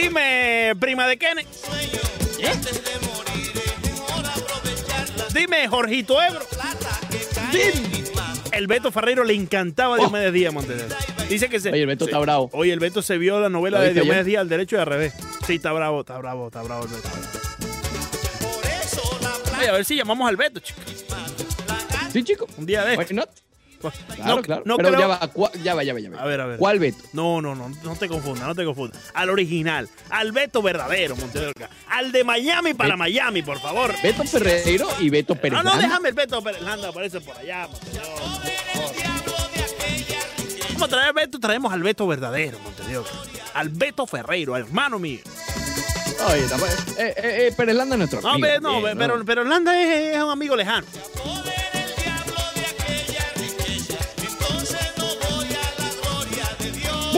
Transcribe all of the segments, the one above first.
Dime, prima de Kenneth. ¿Eh? Dime, Jorgito Ebro. Dime. El Beto Ferreiro le encantaba Oh. Diomedes Díaz Montenegro. Dice que se. Oye, el Beto está bravo. Oye, el Beto se vio la novela ¿Lo de Diomedes? Díaz al derecho y al revés. Sí, está bravo, está bravo, está bravo el Beto. Oye, a ver si llamamos al Beto, chico. Sí, chico. Un día de Why esto. Pues, Claro, no, claro. no Pero creo- ya va, ya va, ya va, ya va. A ver, a ver. ¿Cuál Beto? No, no, no, no te confundas, no te confundas. Al original, al Beto verdadero, Montenegro. Al de Miami para Miami, por favor. Beto Ferreiro y Beto Pérez. No, no, déjame el Beto Pérez Landa, aparece por allá. Vamos a traer al Beto, traemos al Beto verdadero, Montenegro. Al Beto Ferreiro, hermano mío. Oye, eh, eh, eh, Pérez Landa es nuestro No, amigo no, ve- pero, pero Landa es, es un amigo lejano.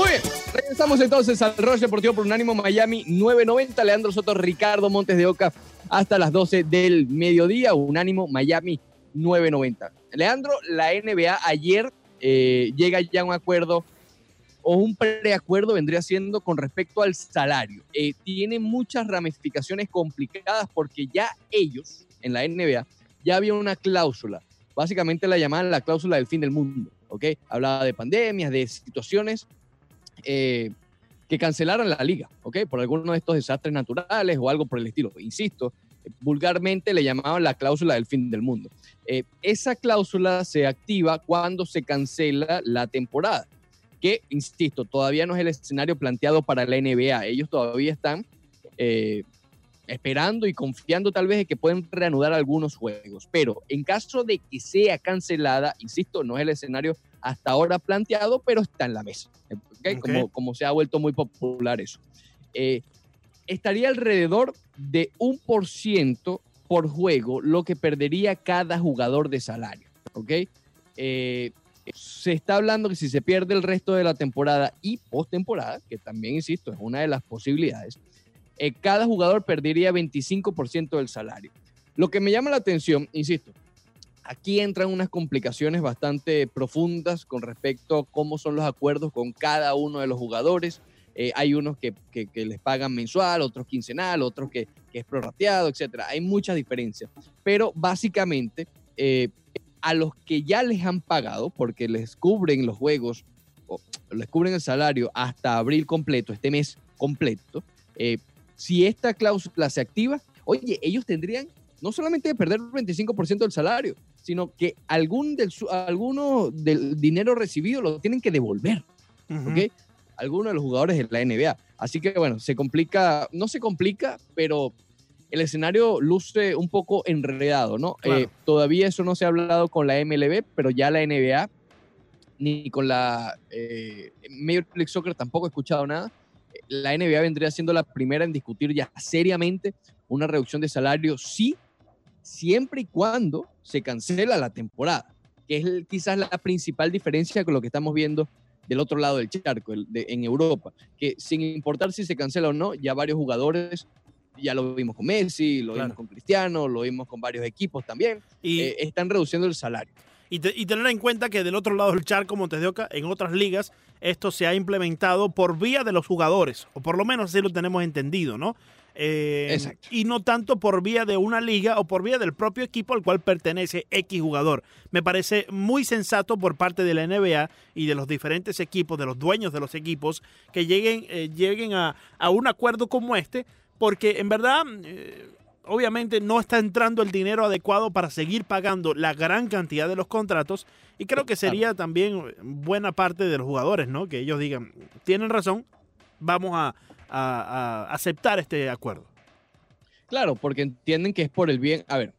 Muy bien, regresamos entonces al Rush Deportivo por Unánimo Miami 990. Leandro Soto, Ricardo Montes de Oca hasta las 12 del mediodía. Unánimo Miami 990. Leandro, la NBA ayer eh, llega ya a un acuerdo o un preacuerdo vendría siendo con respecto al salario. Eh, tiene muchas ramificaciones complicadas porque ya ellos en la NBA ya había una cláusula. Básicamente la llamaban la cláusula del fin del mundo. ¿ok? Hablaba de pandemias, de situaciones eh, que cancelaran la liga, ¿ok? Por alguno de estos desastres naturales o algo por el estilo. Insisto, vulgarmente le llamaban la cláusula del fin del mundo. Eh, esa cláusula se activa cuando se cancela la temporada, que, insisto, todavía no es el escenario planteado para la NBA. Ellos todavía están eh, esperando y confiando tal vez de que pueden reanudar algunos juegos. Pero en caso de que sea cancelada, insisto, no es el escenario hasta ahora planteado, pero está en la mesa. ¿ok? Ok. Como, como se ha vuelto muy popular eso. Eh, estaría alrededor de un por ciento por juego lo que perdería cada jugador de salario. ¿ok? Eh, se está hablando que si se pierde el resto de la temporada y postemporada, que también, insisto, es una de las posibilidades, eh, cada jugador perdería 25% del salario. Lo que me llama la atención, insisto, aquí entran unas complicaciones bastante profundas con respecto a cómo son los acuerdos con cada uno de los jugadores. Eh, hay unos que, que- que les pagan mensual, otros quincenal, otros que, que es prorrateado, etc. Hay muchas diferencias. Pero básicamente, eh, a los que ya les han pagado, porque les cubren los juegos, o les cubren el salario hasta abril completo, este mes completo, eh, si esta cláusula se activa, oye, ellos tendrían no solamente de perder el 25% del salario, sino que algún del, su- alguno del dinero recibido lo tienen que devolver, Ujú. ¿ok? Algunos de los jugadores de la NBA. Así que bueno, se complica, no se complica, pero el escenario luce un poco enredado, ¿no? Claro. Eh, todavía eso no se ha hablado con la MLB, pero ya la NBA ni con la eh, Major League Soccer tampoco he escuchado nada. La NBA vendría siendo la primera en discutir ya seriamente una reducción de salario, sí, siempre y cuando se cancela la temporada, que es el- quizás la principal diferencia con lo que estamos viendo del otro lado del charco, el de- en Europa, que sin importar si se cancela o no, ya varios jugadores, ya lo vimos con Messi, lo Claro. vimos con Cristiano, lo vimos con varios equipos también, Y, eh, están reduciendo el salario. y, te- y tener en cuenta que del otro lado del charco, Montes de Oca, en otras ligas, esto se ha implementado por vía de los jugadores, o por lo menos así lo tenemos entendido, ¿no? Eh, Exacto. Y no tanto por vía de una liga o por vía del propio equipo al cual pertenece X jugador. Me parece muy sensato por parte de la NBA y de los diferentes equipos, de los dueños de los equipos, que lleguen, eh, lleguen a, a un acuerdo como este, porque en verdad, eh, obviamente no está entrando el dinero adecuado para seguir pagando la gran cantidad de los contratos y creo que sería también buena parte de los jugadores, ¿no? Que ellos digan, tienen razón, vamos a, a- a aceptar este acuerdo. Claro, porque entienden que es por el bien. A ver,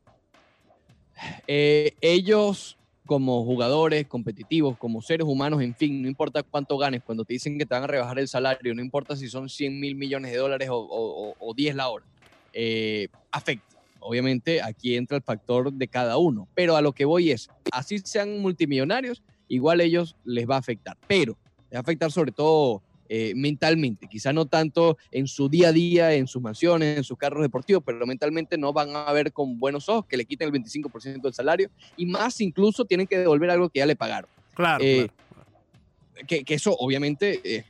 eh, ellos como jugadores competitivos, como seres humanos, en fin, no importa cuánto ganes, cuando te dicen que te van a rebajar el salario, no importa si son 100 mil millones de dólares o, o- o- o 10 la hora, eh, afecta. Obviamente aquí entra el factor de cada uno, pero a lo que voy es, así sean multimillonarios, igual ellos les va a afectar, pero les va a afectar sobre todo eh, mentalmente, quizá no tanto en su día a día, en sus mansiones, en sus carros deportivos, pero mentalmente no van a ver con buenos ojos que le quiten el 25% del salario y más incluso tienen que devolver algo que ya le pagaron. Claro, Eh, claro. que, que eso obviamente es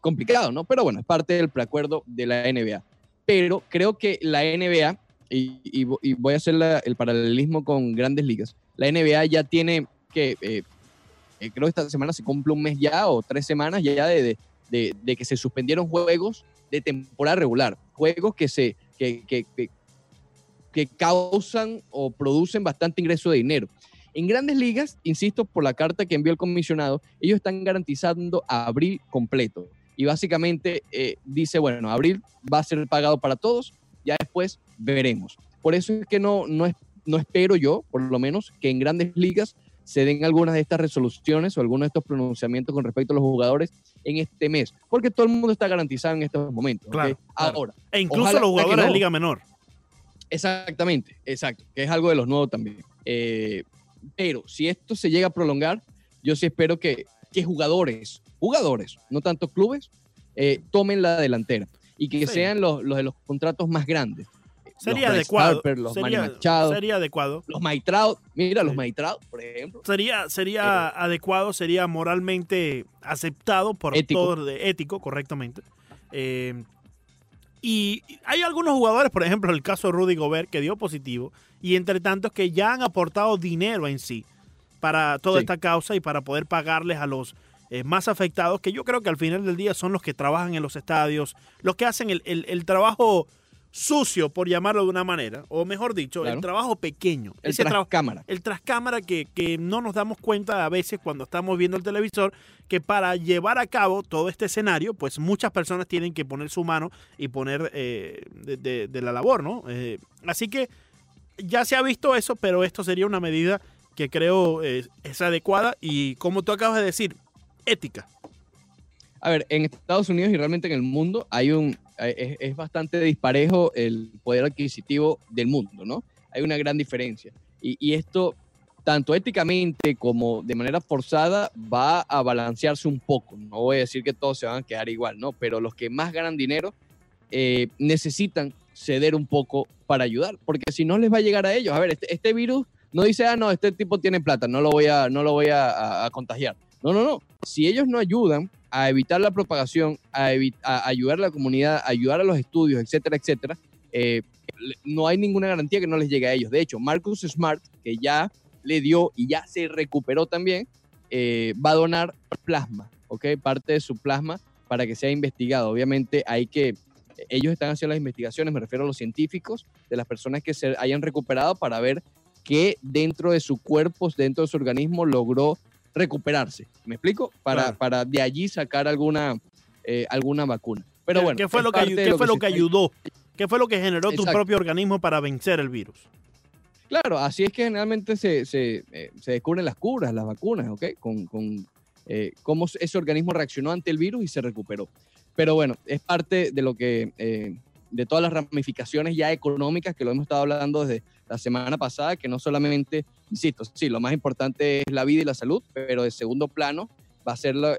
complicado, ¿no? Pero bueno, es parte del preacuerdo de la NBA. Pero creo que la NBA, y, y, y voy a hacer la, el paralelismo con grandes ligas, la NBA ya tiene que, eh, eh, creo que esta semana se cumple un mes ya o tres semanas ya de, de, de, que se suspendieron juegos de temporada regular, juegos que se que, que, que, que causan o producen bastante ingreso de dinero. En grandes ligas, insisto, por la carta que envió el comisionado, ellos están garantizando abril completo. Y básicamente eh, dice, bueno, abril va a ser pagado para todos, ya después veremos. Por eso es que no, no, no espero yo, por lo menos, que en grandes ligas se den algunas de estas resoluciones o algunos de estos pronunciamientos con respecto a los jugadores en este mes, porque todo el mundo está garantizado en estos momentos. Claro, ¿okay? claro. Ahora, E incluso los jugadores de no. Liga Menor. Exactamente, exacto, que es algo de los nuevos también. Eh, pero si esto se llega a prolongar, yo sí espero que, que jugadores, jugadores, no tanto clubes, eh, tomen la delantera y que Sí. sean los, los de los contratos más grandes. Sería los adecuado. Harper, los sería, Manny Machado, sería adecuado. los Maitrao, mira, los Sí. Por ejemplo. Sería, sería adecuado, sería moralmente aceptado por Ético. todos, de, ético, correctamente. Eh, y hay algunos jugadores, por ejemplo, el caso de Rudy Gobert, que dio positivo, y entre tantos que ya han aportado dinero en sí para toda Sí. esta causa y para poder pagarles a los eh, más afectados, que yo creo que al final del día son los que trabajan en los estadios, los que hacen el, el- el trabajo sucio, por llamarlo de una manera, o mejor dicho, el trabajo pequeño. El Ese tras trabajo cámara. el trascámara que, que no nos damos cuenta a veces cuando estamos viendo el televisor, que para llevar a cabo todo este escenario, pues muchas personas tienen que poner su mano y poner eh, de, de- de la labor, ¿no? Eh, así que ya se ha visto eso, pero esto sería una medida que creo eh, es adecuada y como tú acabas de decir, ética. A ver, en Estados Unidos y realmente en el mundo hay un, es, es bastante disparejo el poder adquisitivo del mundo, ¿no? Hay una gran diferencia. Y, y esto, tanto éticamente como de manera forzada, va a balancearse un poco. No voy a decir que todos se van a quedar igual, ¿no? Pero los que más ganan dinero eh, necesitan ceder un poco para ayudar, porque si no les va a llegar a ellos. A ver, este, este virus no dice, ah, no, este tipo tiene plata, no lo voy a, no lo voy a- a- a contagiar. No, no, no. Si ellos no ayudan a evitar la propagación, a, ayudar a la comunidad, a ayudar a los estudios, etcétera, etcétera, eh, no hay ninguna garantía que no les llegue a ellos. De hecho, Marcus Smart, que ya le dio y ya se recuperó también, eh, va a donar plasma, ¿ok? Parte de su plasma para que sea investigado. Obviamente hay que, ellos están haciendo las investigaciones, me refiero a los científicos, de las personas que se hayan recuperado para ver qué dentro de su cuerpo, dentro de su organismo logró recuperarse. ¿Me explico? Para, Claro. para de allí sacar alguna, eh, alguna vacuna. Pero ¿Qué- bueno, ¿Qué fue, lo que, parte ayu- de qué fue lo que ayudó? ¿Qué fue lo que generó tu propio organismo para vencer el virus? Claro, así es que generalmente se, se, eh, se descubren las curas, las vacunas, ¿ok? Con, con eh, cómo ese organismo reaccionó ante el virus y se recuperó. Pero bueno, es parte de lo que, de todas las ramificaciones ya económicas que lo hemos estado hablando desde la semana pasada, que no solamente, insisto, sí, lo más importante es la vida y la salud, pero de segundo plano va a ser la,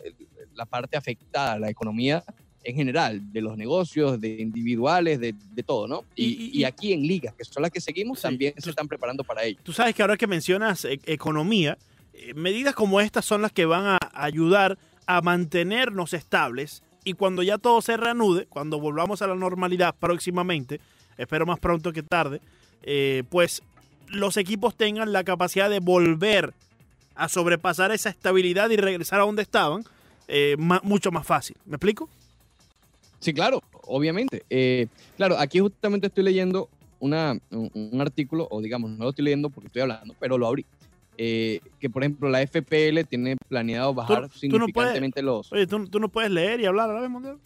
la parte afectada, la economía en general, de los negocios, de individuales, de, de todo, ¿no? Y, Y- y- y aquí en ligas, que son las que seguimos, Sí, también tú- se están preparando para ello. Tú sabes que ahora que mencionas e- economía, eh, medidas como estas son las que van a ayudar a mantenernos estables y cuando ya todo se reanude, cuando volvamos a la normalidad próximamente, espero más pronto que tarde, eh, pues los equipos tengan la capacidad de volver a sobrepasar esa estabilidad y regresar a donde estaban eh, mucho más fácil. ¿Me explico? Sí, claro, obviamente. Eh, claro, aquí justamente estoy leyendo un artículo, o digamos, no lo estoy leyendo porque estoy hablando, pero lo abrí. Eh, que por ejemplo la FPL tiene planeado bajar tú no puedes- significantemente los... Oye, ¿tú, tú no puedes leer y hablar a la vez, Mondeo?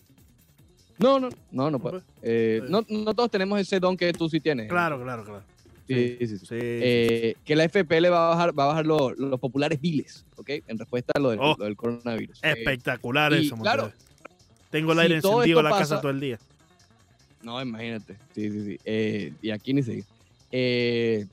No, no, no, no puedo. Eh, no, no todos tenemos ese don que tú sí tienes. Claro, claro, claro. Sí, sí, sí. Sí, Eh, que la FPL va a bajar, va a bajar los, los populares biles, ¿ok? En respuesta a lo del, Oh. lo del coronavirus. Eh, Espectacular y eso, claro, Montero. Tengo el si aire todo encendido en la casa todo el día. No, imagínate. Sí, sí, sí. Y aquí ni. Eh,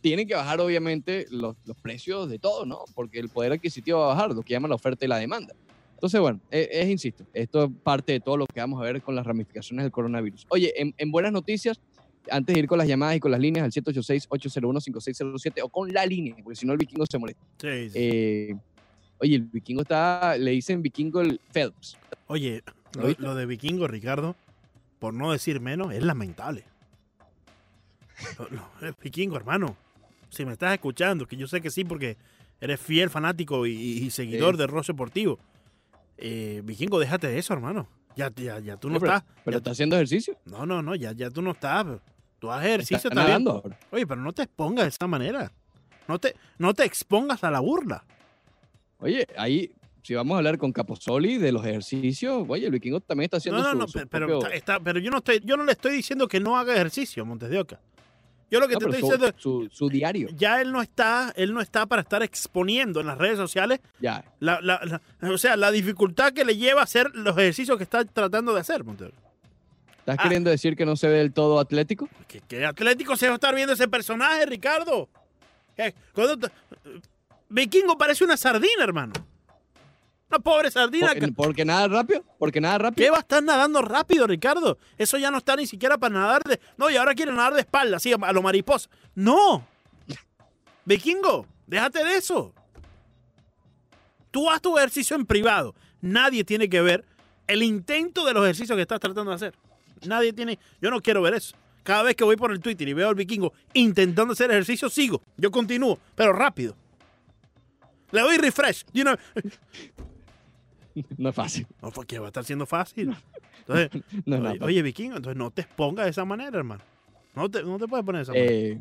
tienen que bajar, obviamente, los, los precios de todo, ¿no? Porque el poder adquisitivo va a bajar, lo que llaman la oferta y la demanda. Entonces, bueno, eh, es, insisto, esto es parte de todo lo que vamos a ver con las ramificaciones del coronavirus. Oye, en, en buenas noticias, antes de ir con las llamadas y con las líneas al 786-801-5607 o con la línea, porque si no el vikingo se molesta. Sí, sí. Eh, Oye, el vikingo está, le dicen vikingo el Phelps. Oye, ¿Lo de Vikingo, Ricardo, por no decir menos, es lamentable. Lo- lo- el Vikingo, hermano, si me estás escuchando, que yo sé que sí, porque eres fiel fanático y, y seguidor Sí. del Ross Deportivo. Eh, Vikingo, déjate de eso, hermano. Ya, ya, ya tú no pero, estás. pero ya- está haciendo ejercicio. no, no, no, ya, ya tú no estás. Tú haces ejercicio Está también. ahora. Oye, pero no te expongas de esa manera. No te, no te expongas a la burla. Oye, ahí, si vamos a hablar con Caposoli de los ejercicios, oye, el vikingo también está haciendo No, no, su- no, su pero, propio- está, está- pero yo no estoy, yo no le estoy diciendo que no haga ejercicio, Montes de Oca. Yo lo que No, te estoy su, diciendo es, su- su diario. ya él no está, él no está para estar exponiendo en las redes sociales Ya. la, la- la- o sea, la dificultad que le lleva a hacer los ejercicios que está tratando de hacer, Oca. ¿Estás Ah. queriendo decir que no se ve del todo atlético? ¿Qué, qué atlético se va a estar viendo ese personaje, Ricardo? ¿Qué? ¿Cuándo te- Vikingo parece una sardina, hermano. Una pobre sardina. Porque, porque nada rápido, porque nada ¿Qué rápido. va a estar nadando rápido, Ricardo? Eso ya no está ni siquiera para nadar de. No, y ahora quiere nadar de espalda, así, a lo mariposa. ¡No! Vikingo, déjate de eso. Tú haz tu ejercicio en privado. Nadie tiene que ver el intento de los ejercicios que estás tratando de hacer. Nadie tiene. Yo no quiero ver eso. Cada vez que voy por el Twitter y veo al vikingo intentando hacer ejercicio, sigo. Yo continúo, pero rápido. Le doy refresh. You know, No es fácil. no, porque va a estar siendo fácil. Entonces, No oye, vikingo, entonces no te expongas de esa manera, hermano. No te, no te puedes poner de esa manera. Eh,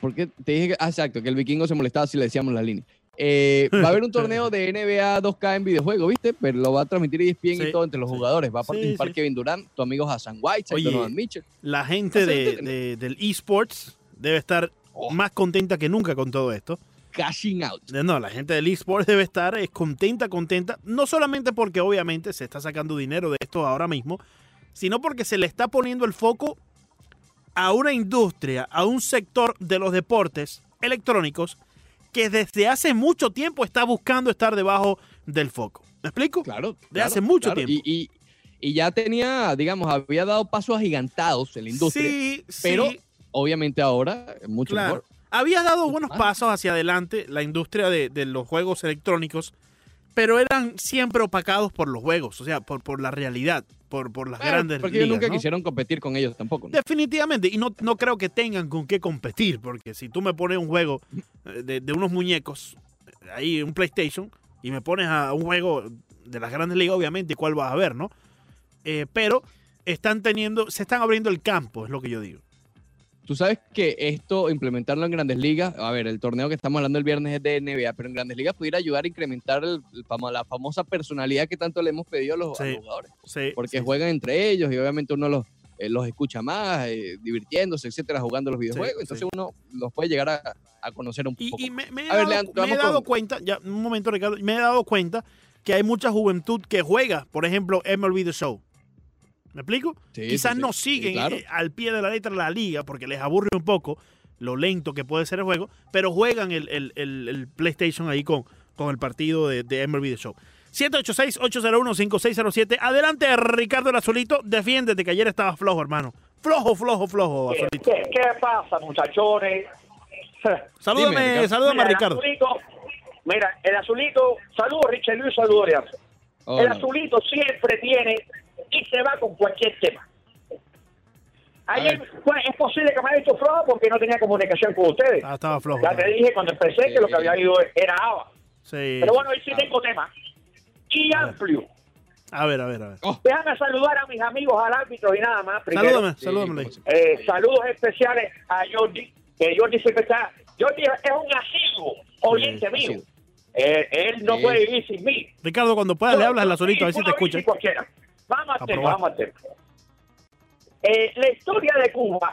porque te dije que, ah, exacto, que el vikingo se molestaba si le decíamos la línea. Eh, va a haber un torneo de NBA 2K en videojuego, ¿viste? Pero lo va a transmitir ESPN Sí, y todo entre los sí. jugadores. Va a participar sí. Kevin Durant, tu amigo Hassan White, Oye, Donovan Mitchell. La gente de, Hacerte- de- del esports debe estar Oh. más contenta que nunca con todo esto. Cashing out. Eh, No, la gente del esports debe estar es contenta, contenta, no solamente porque obviamente se está sacando dinero de esto ahora mismo, sino porque se le está poniendo el foco a una industria, a un sector de los deportes electrónicos que desde hace mucho tiempo está buscando estar debajo del foco. ¿Me explico? Claro. De claro, hace mucho claro. tiempo. Y, y- y ya tenía, digamos, había dado pasos agigantados en la industria. Sí, pero sí, Obviamente ahora es mucho Claro. mejor. Había dado buenos pasos hacia adelante la industria de, de los juegos electrónicos, pero eran siempre opacados por los juegos, o sea, por, por la realidad, por, por las Claro, grandes porque ligas. ellos nunca ¿no? quisieron competir con ellos tampoco. ¿no? Definitivamente, y no, no creo que tengan con qué competir, porque si tú me pones un juego eh, de, de unos muñecos, eh, ahí un PlayStation, y me pones a un juego de las grandes ligas, obviamente, ¿cuál vas a ver, no? Eh, pero están teniendo, se están abriendo el campo, es lo que yo digo. Tú sabes que esto, implementarlo en grandes ligas, a ver, el torneo que estamos hablando el viernes es de NBA, pero en grandes ligas pudiera ayudar a incrementar el- el la famosa personalidad que tanto le hemos pedido a los, a Sí. los jugadores. Sí, Porque sí, juegan entre ellos y obviamente uno los, eh, los escucha más, eh, divirtiéndose, etcétera, jugando los videojuegos. Entonces uno los puede llegar a, a conocer un Y, poco. y me, me he A ver, dado, Leandro, me he dado con- cuenta, ya, un momento, Ricardo, me he dado cuenta que hay mucha juventud que juega, por ejemplo, MLB The Show. ¿Me explico? Sí, Quizás sí, no Sí, siguen claro. eh, al pie de la letra la liga porque les aburre un poco lo lento que puede ser el juego, pero juegan el, el- el- el PlayStation ahí con, con el partido de, de MLB The Show. 786-801-5607. Adelante, Ricardo el Azulito. Defiéndete, que ayer estaba flojo, hermano. Flojo, flojo, flojo, ¿Qué, Azulito. qué- qué pasa, muchachones? Salúdame, Dime, Ricardo. salúdame, Mira, el Ricardo. azulito, mira, el azulito, saludos Richard Luis, saludos Leandro. el azulito siempre tiene y se va con cualquier tema. Ayer es posible que me haya visto flojo porque no tenía comunicación con ustedes. Ah, estaba flojo. Ya te dije cuando empecé que lo que había ido era ABA. Sí. Pero bueno, hoy sí tengo tema. Y amplio. A ver, a ver, a ver. Déjame saludar a mis amigos al árbitro y nada más. Primero. Salúdame, Sí, salúdame. siempre. Eh, saludos especiales a Jordi, que Jordi siempre está. Jordi es un asiduo oyente Sí, mío. Eh, él no Sí. puede vivir sin mí. Ricardo, cuando puedas le hablas al azulito, a ver si te escucha. cualquiera. Al tema. Eh, la historia de Cuba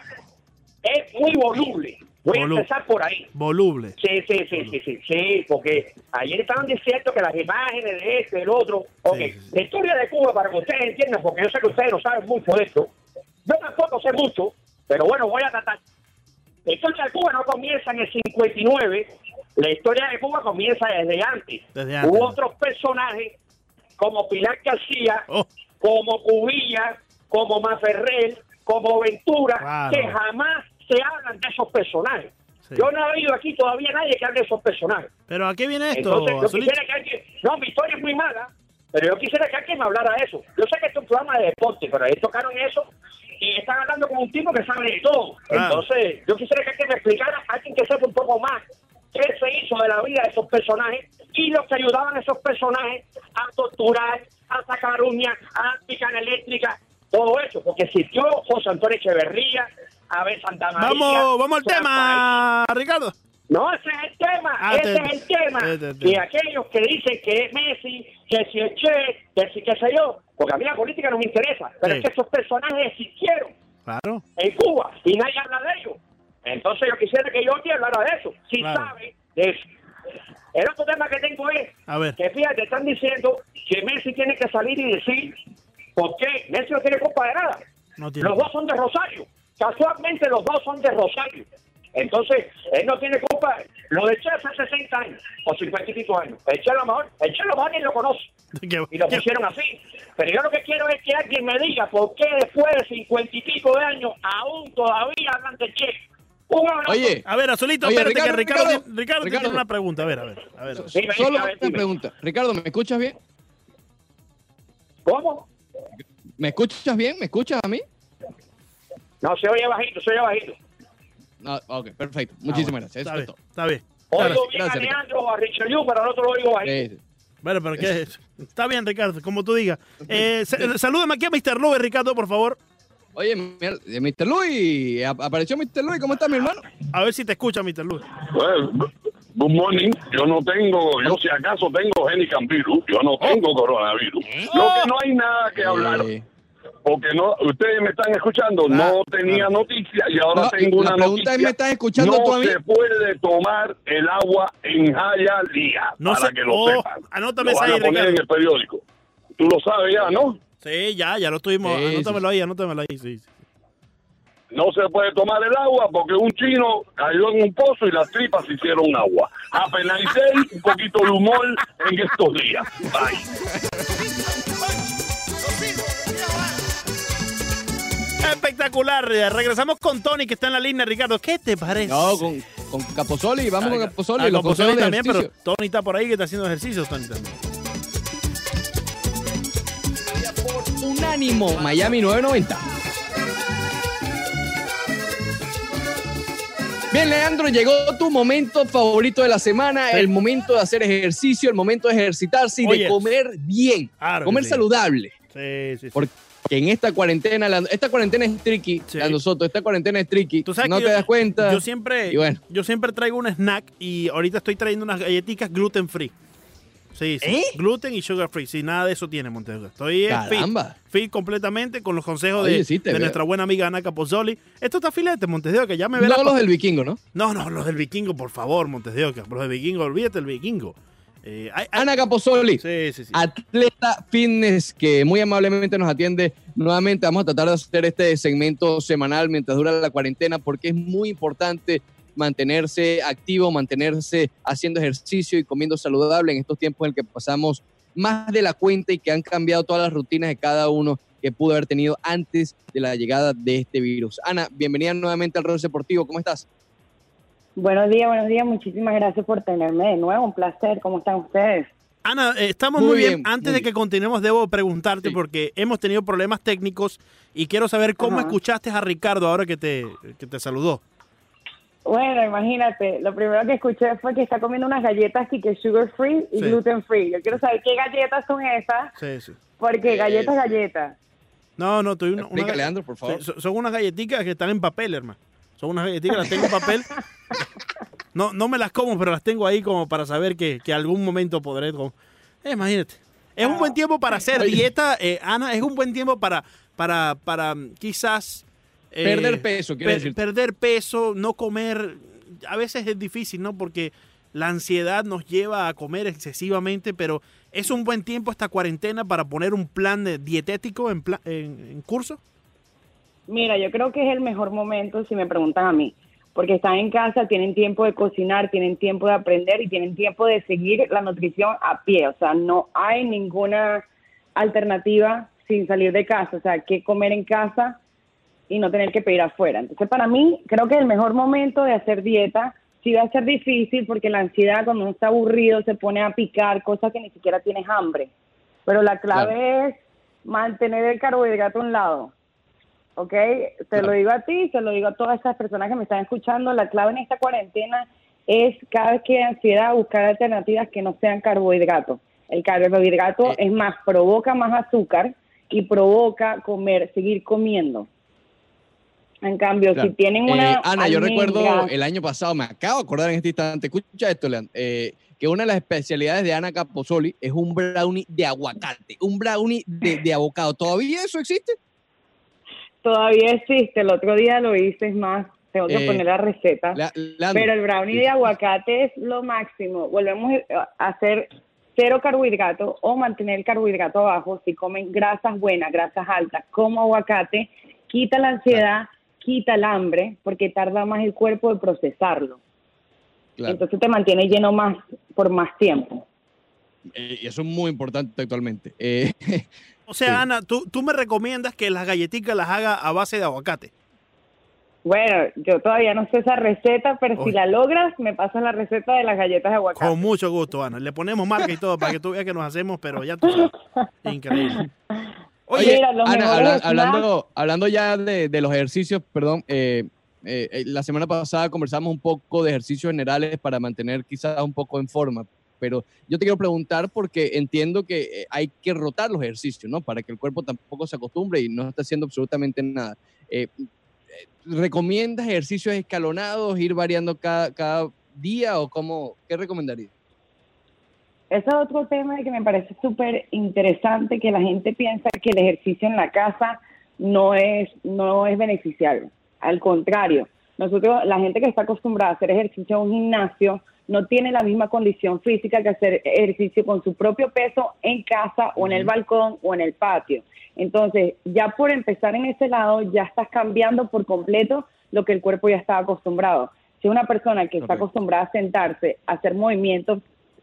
es muy voluble. Voy a empezar por ahí. Voluble. Sí, sí, sí, sí, sí, sí, porque ayer estaban diciendo que las imágenes de este, del otro. Ok, Sí, sí, sí. la historia de Cuba, para que ustedes entiendan, porque yo sé que ustedes no saben mucho de esto, yo tampoco sé mucho, pero bueno, voy a tratar. La historia de Cuba no comienza en el 59, la historia de Cuba comienza desde antes. Desde antes. Hubo otros personajes como Pilar García, Oh, como Cubilla, como Maferrel, como Ventura, Claro. que jamás se hablan de esos personajes. Sí. Yo no he oído aquí todavía nadie que hable de esos personajes. Pero ¿a qué viene esto, Entonces, yo quisiera que alguien... No, mi historia es muy mala, pero yo quisiera que alguien me hablara de eso. Yo sé que esto es un programa de deporte, pero ahí tocaron eso y están hablando con un tipo que sabe de todo. Claro. Entonces, yo quisiera que alguien me explicara, alguien que sepa un poco más qué se hizo de la vida de esos personajes y los que ayudaban a esos personajes a torturar, a sacar uñas, a picar eléctrica, todo eso. Porque existió José Antonio Echeverría, Abel Santa María... Vamos, vamos al tema, Ricardo. no, ese es el tema, Ah, ese te- es el tema. te- te- Y aquellos que dicen que es Messi, que si es Che, que si qué sé yo, porque a mí la política no me interesa, pero Sí. es que esos personajes existieron Claro. en Cuba y nadie habla de ellos. Entonces yo quisiera que Jordi hablara de eso, si Claro. sabe de. El otro tema que tengo es A ver. que fíjate, están diciendo que Messi tiene que salir y decir por qué Messi no tiene culpa de nada. No tiene Los dos son de Rosario. Casualmente los dos son de Rosario. Entonces, él no tiene culpa. Lo de Che hace 60 años o 50 y pico años. El Che a lo mejor, el Che a lo mejor ni lo conoce. ¿Qué- Y lo pusieron así. Pero yo lo que quiero es que alguien me diga por qué después de 50 y pico de años aún todavía hablan de Che. Un abrazo. Oye, A ver, Azulito, Oye, espérate Ricardo, que Ricardo, Ricardo, Ricardo tiene una pregunta. A ver, a ver, a ver. Dime, solo a ver, una pregunta. Ricardo, ¿me escuchas bien? ¿Cómo? ¿Me escuchas bien? ¿Me escuchas a mí? No, se oye bajito, se oye bajito. No, ok, perfecto. Muchísimas gracias. Está es bien, está bien. Oigo bien gracias, a. Leandro o a Richard Yu, pero al otro lo oigo bajito. Sí. Bueno, pero ¿qué es? Está bien, Ricardo, como tú digas. Eh, sa- salúdame aquí a Mr. Lube, Ricardo, por favor. Oye, mira, eh, Mr. Louis, ap- apareció Mr. Louis, ¿cómo está mi hermano? A ver si te escucha, Mr. Lube. Well, good morning. Yo no tengo, yo si acaso tengo Henican virus, yo no tengo coronavirus. Lo que no hay nada que hablar, Eh, porque no, ustedes me están escuchando, no tenía noticia y ahora No, tengo la una pregunta noticia. es, ¿me estás escuchando no tú a mí? se puede tomar el agua en Hialeah, No para se- que lo oh, sepan. anótame lo van a poner en el periódico. Tú lo sabes ya, ¿no? Sí, ya, ya lo tuvimos. Sí, anótamelo ahí, anótamelo ahí, sí. No se puede tomar el agua porque un chino cayó en un pozo y las tripas se hicieron agua. Apenalicé un poquito de humor en estos días. Bye. Espectacular. Regresamos con Tony, que está en la línea, Ricardo. ¿Qué te parece? no, con, con Capozoli, vamos con Capozoli, Ah, los de también, pero. Tony está por ahí que está haciendo ejercicios, Tony también. Unánimo, Miami 990. Bien, Leandro, llegó tu momento favorito de la semana, Sí. el momento de hacer ejercicio, el momento de ejercitarse y Oye. de comer bien, Claro comer sí. saludable. Sí, sí, sí. Porque en esta cuarentena, esta cuarentena es tricky, Sí. Soto, esta cuarentena es tricky, Tú sabes no te yo- das cuenta. Yo siempre, bueno. yo siempre traigo un snack y ahorita estoy trayendo unas galletitas gluten free. Sí, sí. ¿Eh? Gluten y sugar free. Sí, nada de eso tiene Montego. Estoy eh, fit, Caramba. fit completamente con los consejos Oye, de, sí, nuestra buena amiga Ana Capozoli. Esto está filete, Montes de Oca. Ya me ve No la los del vikingo, ¿no? No, no, los del vikingo, por favor, Montes de Oca. Los del vikingo, olvídate del vikingo. Eh, hay- hay- Ana Capozoli, sí, sí, sí. atleta fitness que muy amablemente nos atiende nuevamente. Vamos a tratar de hacer este segmento semanal mientras dura la cuarentena porque es muy importante mantenerse activo, mantenerse haciendo ejercicio y comiendo saludable en estos tiempos en el que pasamos más de la cuenta y que han cambiado todas las rutinas de cada uno que pudo haber tenido antes de la llegada de este virus. Ana, bienvenida nuevamente al Rol Deportivo. ¿Cómo estás? Buenos días, buenos días. Muchísimas gracias por tenerme de nuevo. Un placer. ¿Cómo están ustedes? Ana, eh, estamos Muy muy bien. bien, Antes muy de que continuemos, debo preguntarte Sí. porque hemos tenido problemas técnicos y quiero saber cómo Ajá. escuchaste a Ricardo ahora que te, que te saludó. Bueno, imagínate. Lo primero que escuché fue que está comiendo unas galletas y que sugar free y Sí. gluten free. Yo quiero saber qué galletas son esas, Sí, sí. porque galletas, galletas. No, no, tuve una, Leandro, por favor. son, son unas galletitas que están en papel, hermano. Son unas galletitas que las tengo en papel. No, no me las como, pero las tengo ahí como para saber que, que algún momento podré. com- Eh, imagínate. Es un buen tiempo para hacer dieta, eh, Ana. Es un buen tiempo para, para, para mm, quizás. Eh, Perder peso, quiero per- decir. Perder peso, no comer. A veces es difícil, ¿no? Porque la ansiedad nos lleva a comer excesivamente, pero es un buen tiempo esta cuarentena para poner un plan de- dietético en, pla- en, en curso. Mira, yo creo que es el mejor momento si me preguntan a mí, porque están en casa, tienen tiempo de cocinar, tienen tiempo de aprender y tienen tiempo de seguir la nutrición a pie. O sea, no hay ninguna alternativa sin salir de casa. O sea, que comer en casa y no tener que pedir afuera. Entonces, para mí, creo que el mejor momento de hacer dieta sí va a ser difícil porque la ansiedad cuando uno está aburrido se pone a picar cosas que ni siquiera tienes hambre. Pero la clave es mantener el carbohidrato a un lado. ¿Ok? Te lo digo a ti, te lo digo a todas esas personas que me están escuchando. La clave en esta cuarentena es cada vez que hay ansiedad buscar alternativas que no sean carbohidratos. El carbohidrato Eh. es más, provoca más azúcar y provoca comer, seguir comiendo. En cambio, Claro. si tienen una. Eh, Ana, yo recuerdo el año pasado, me acabo de acordar en este instante, escucha esto, Leandro, eh, que una de las especialidades de Ana Caposoli es un brownie de aguacate, un brownie de, de avocado. ¿Todavía eso existe? Todavía existe. El otro día lo hice, es más, tengo que Eh, poner la receta. Pero el brownie de aguacate es lo máximo. Volvemos a hacer cero carbohidratos o mantener el carbohidrato abajo. Si comen grasas buenas, grasas altas, como aguacate, quita la ansiedad, quita el hambre, porque tarda más el cuerpo de procesarlo. claro, Entonces te mantiene lleno más por más tiempo. eh, y eso es muy importante actualmente. Eh, O sea, Sí. Ana, tú, tú me recomiendas que las galletitas las haga a base de aguacate. Bueno, yo todavía no sé esa receta, pero si la logras, me pasas la receta de las galletas de aguacate. Con mucho gusto, Ana. Le ponemos marca y todo para que tú veas que nos hacemos, pero ya tú sabes. Increíble. Oye, Mira, Ana, habla- hablando, hablando ya de, de los ejercicios, perdón, eh, eh, eh, la semana pasada conversamos un poco de ejercicios generales para mantener quizás un poco en forma, pero yo te quiero preguntar porque entiendo que hay que rotar los ejercicios, ¿no? Para que el cuerpo tampoco se acostumbre y no esté haciendo absolutamente nada. Eh, ¿Recomiendas ejercicios escalonados, ir variando cada, cada día o cómo, qué recomendarías? Ese es otro tema que me parece súper interesante, que la gente piensa que el ejercicio en la casa no es, no es beneficiario. Al contrario, nosotros, la gente que está acostumbrada a hacer ejercicio en un gimnasio, no tiene la misma condición física que hacer ejercicio con su propio peso en casa o en el balcón o en el patio. Entonces, ya por empezar en ese lado, ya estás cambiando por completo lo que el cuerpo ya estaba acostumbrado. Si una persona que está acostumbrada a sentarse, a hacer movimientos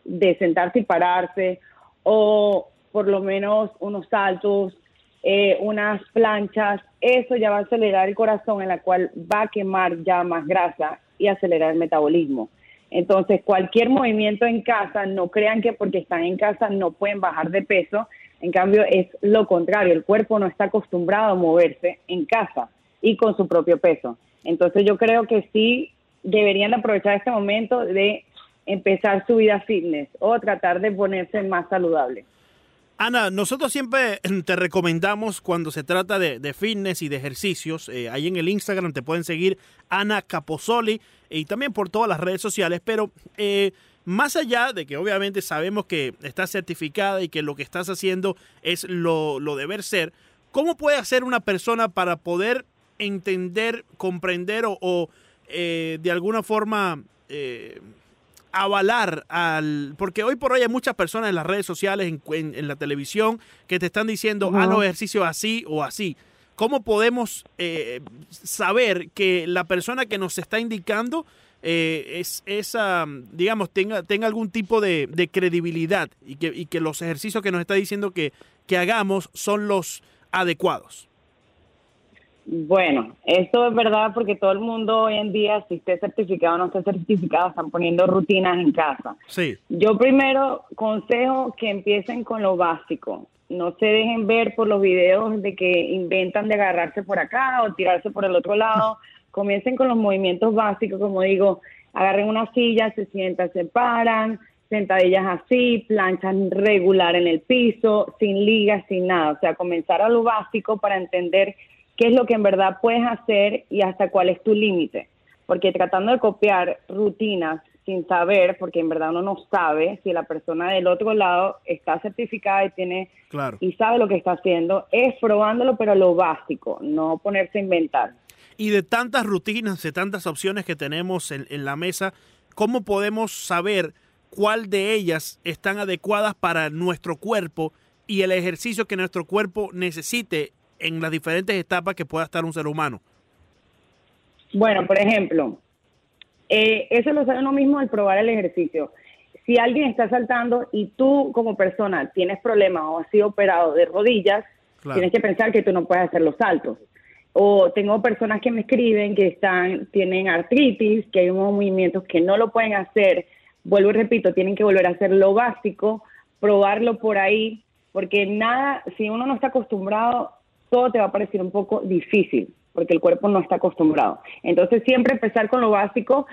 de sentarse y pararse, o por lo menos unos saltos, eh, unas planchas, eso ya va a acelerar el corazón, en la cual va a quemar ya más grasa y acelerar el metabolismo. Entonces, cualquier movimiento en casa, no crean que porque están en casa no pueden bajar de peso. En cambio, es lo contrario. El cuerpo no está acostumbrado a moverse en casa y con su propio peso. Entonces, yo creo que sí deberían de aprovechar este momento de empezar su vida fitness o tratar de ponerse más saludable. Ana, nosotros siempre te recomendamos cuando se trata de, de fitness y de ejercicios. eh, ahí en el Instagram te pueden seguir Ana Caposoli y también por todas las redes sociales. Pero eh, más allá de que obviamente sabemos que estás certificada y que lo que estás haciendo es lo, lo deber ser, ¿cómo puede hacer una persona para poder entender, comprender o, o, eh, de alguna forma eh, avalar al... Porque hoy por hoy hay muchas personas en las redes sociales, en, en- en la televisión, que te están diciendo, haz los ejercicios así o así. ¿Cómo podemos eh, saber que la persona que nos está indicando eh, es, es, am, digamos, tenga, tenga algún tipo de, de credibilidad y que, y que los ejercicios que nos está diciendo que, que hagamos son los adecuados? Bueno, esto es verdad porque todo el mundo hoy en día, si esté certificado o no esté certificado, están poniendo rutinas en casa. Sí, Yo primero consejo que empiecen con lo básico. No se dejen ver por los videos de que inventan de agarrarse por acá o tirarse por el otro lado. Comiencen con los movimientos básicos, como digo, agarren una silla, se sientan, se paran, sentadillas así, planchan regular en el piso, sin ligas, sin nada. O sea, comenzar a lo básico para entender qué es lo que en verdad puedes hacer y hasta cuál es tu límite. Porque tratando de copiar rutinas sin saber, porque en verdad uno no sabe si la persona del otro lado está certificada y tiene claro. y sabe lo que está haciendo, es probándolo, pero lo básico, no ponerse a inventar. Y de tantas rutinas, de tantas opciones que tenemos en, en la mesa, ¿cómo podemos saber cuál de ellas están adecuadas para nuestro cuerpo y el ejercicio que nuestro cuerpo necesite en las diferentes etapas que pueda estar un ser humano? Bueno, por ejemplo, eh, eso lo sabe uno mismo al probar el ejercicio. Si alguien está saltando y tú como persona tienes problemas o has sido operado de rodillas, Claro. tienes que pensar que tú no puedes hacer los saltos. o tengo personas que me escriben que están, tienen artritis, que hay unos movimientos que no lo pueden hacer. Vuelvo y repito, tienen que volver a hacer lo básico, probarlo por ahí, porque nada, si uno no está acostumbrado, todo te va a parecer un poco difícil, porque el cuerpo no está acostumbrado. Entonces siempre empezar con lo básico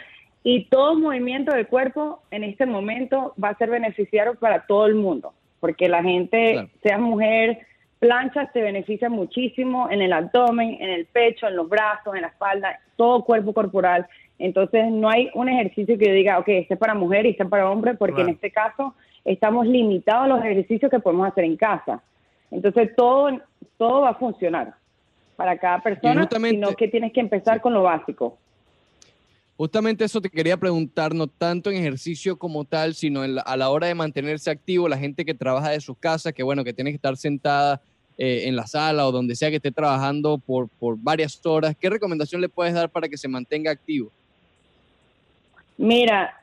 y todo movimiento del cuerpo en este momento va a ser beneficiario para todo el mundo, porque la gente, Claro. sea mujer, planchas te beneficia muchísimo en el abdomen, en el pecho, en los brazos, en la espalda, todo cuerpo corporal. Entonces no hay un ejercicio que yo diga, ok, este es para mujer y este es para hombre, porque Claro. en este caso estamos limitados a los ejercicios que podemos hacer en casa. Entonces todo, todo va a funcionar para cada persona, sino que tienes que empezar con lo básico. Justamente eso te quería preguntar, no tanto en ejercicio como tal, sino en la- a la hora de mantenerse activo, la gente que trabaja de sus casas, que bueno, que tiene que estar sentada eh, en la sala o donde sea que esté trabajando por, por varias horas, ¿qué recomendación le puedes dar para que se mantenga activo? Mira,